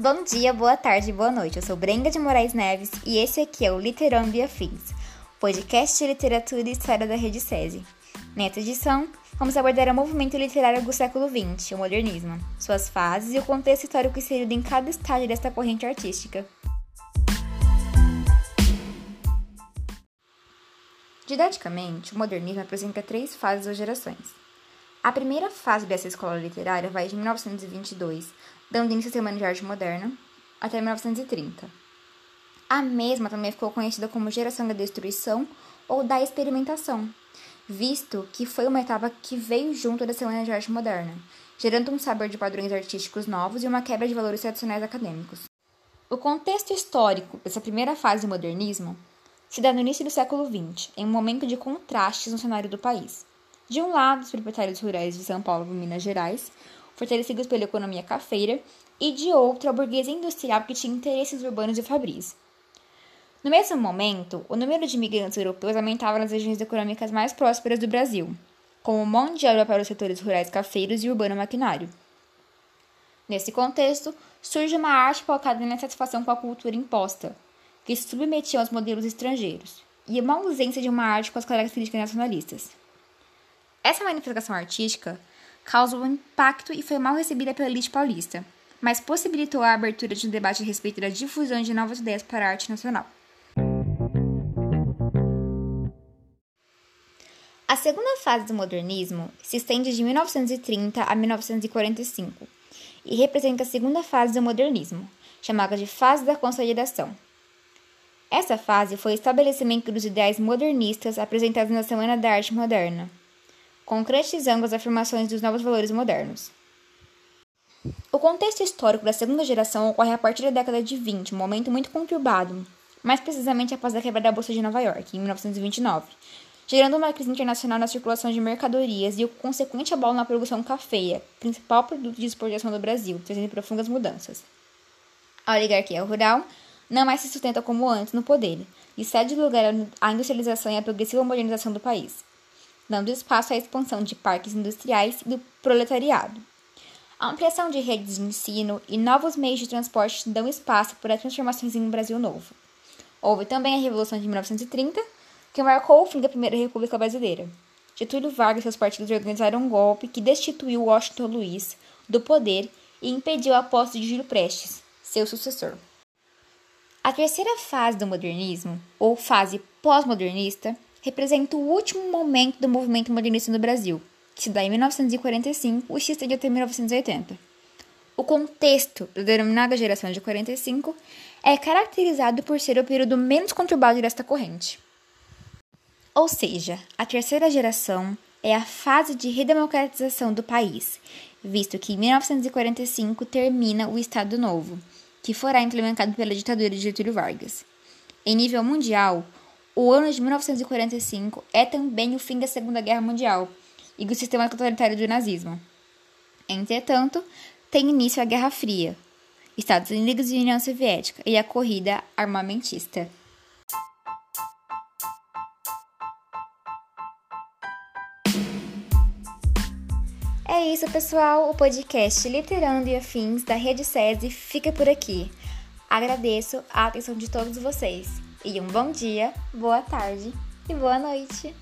Bom dia, boa tarde, boa noite. Eu sou Brenga de Moraes Neves e esse aqui é o Literando e Afins, podcast de literatura e história da Rede SESI. Nessa edição, vamos abordar o movimento literário do século XX, o modernismo, suas fases e o contexto histórico inserido em cada estágio desta corrente artística. Didaticamente, o modernismo apresenta três fases ou gerações. A primeira fase dessa escola literária vai de 1922, dando início à Semana de Arte Moderna, até 1930. A mesma também ficou conhecida como geração da destruição ou da experimentação, visto que foi uma etapa que veio junto da Semana de Arte Moderna, gerando um saber de padrões artísticos novos e uma quebra de valores tradicionais acadêmicos. O contexto histórico dessa primeira fase do modernismo se dá no início do século XX, em um momento de contrastes no cenário do país. De um lado, os proprietários rurais de São Paulo e Minas Gerais, fortalecidos pela economia cafeira, e de outro, a burguesia industrial que tinha interesses urbanos e fabris. No mesmo momento, o número de imigrantes europeus aumentava nas regiões econômicas mais prósperas do Brasil, como mão de obra para os setores rurais cafeiros e urbano maquinário. Nesse contexto, surge uma arte focada na satisfação com a cultura imposta, que se submetia aos modelos estrangeiros, e uma ausência de uma arte com as características nacionalistas. Essa manifestação artística causou um impacto e foi mal recebida pela elite paulista, mas possibilitou a abertura de um debate a respeito da difusão de novas ideias para a arte nacional. A segunda fase do modernismo se estende de 1930 a 1945 e representa a segunda fase do modernismo, chamada de fase da consolidação. Essa fase foi o estabelecimento dos ideais modernistas apresentados na Semana da Arte Moderna, concretizando as afirmações dos novos valores modernos. O contexto histórico da segunda geração ocorre a partir da década de 20, um momento muito conturbado, mais precisamente após a quebra da Bolsa de Nova York, em 1929, gerando uma crise internacional na circulação de mercadorias e o consequente abalo na produção cafeia, principal produto de exportação do Brasil, trazendo profundas mudanças. A oligarquia rural não mais se sustenta como antes no poder e cede lugar à industrialização e à progressiva modernização do país dando espaço à expansão de parques industriais e do proletariado. A ampliação de redes de ensino e novos meios de transporte dão espaço para transformações em um Brasil novo. Houve também a Revolução de 1930, que marcou o fim da Primeira República Brasileira. Getúlio Vargas e seus partidos organizaram um golpe que destituiu Washington Luiz do poder e impediu a posse de Júlio Prestes, seu sucessor. A terceira fase do modernismo, ou fase pós-modernista, representa o último momento do movimento modernista no Brasil, que se dá em 1945 e se estende até 1980. O contexto da denominada geração de 45 é caracterizado por ser o período menos conturbado desta corrente. Ou seja, a terceira geração é a fase de redemocratização do país, visto que em 1945 termina o Estado Novo, que forá implementado pela ditadura de Getúlio Vargas. Em nível mundial, o ano de 1945 é também o fim da Segunda Guerra Mundial e do sistema totalitário do nazismo. Entretanto, tem início a Guerra Fria, Estados Unidos e União Soviética e a corrida armamentista. É isso, pessoal. O podcast Literando e Afins da Rede SESI fica por aqui. Agradeço a atenção de todos vocês. E um bom dia, boa tarde e boa noite.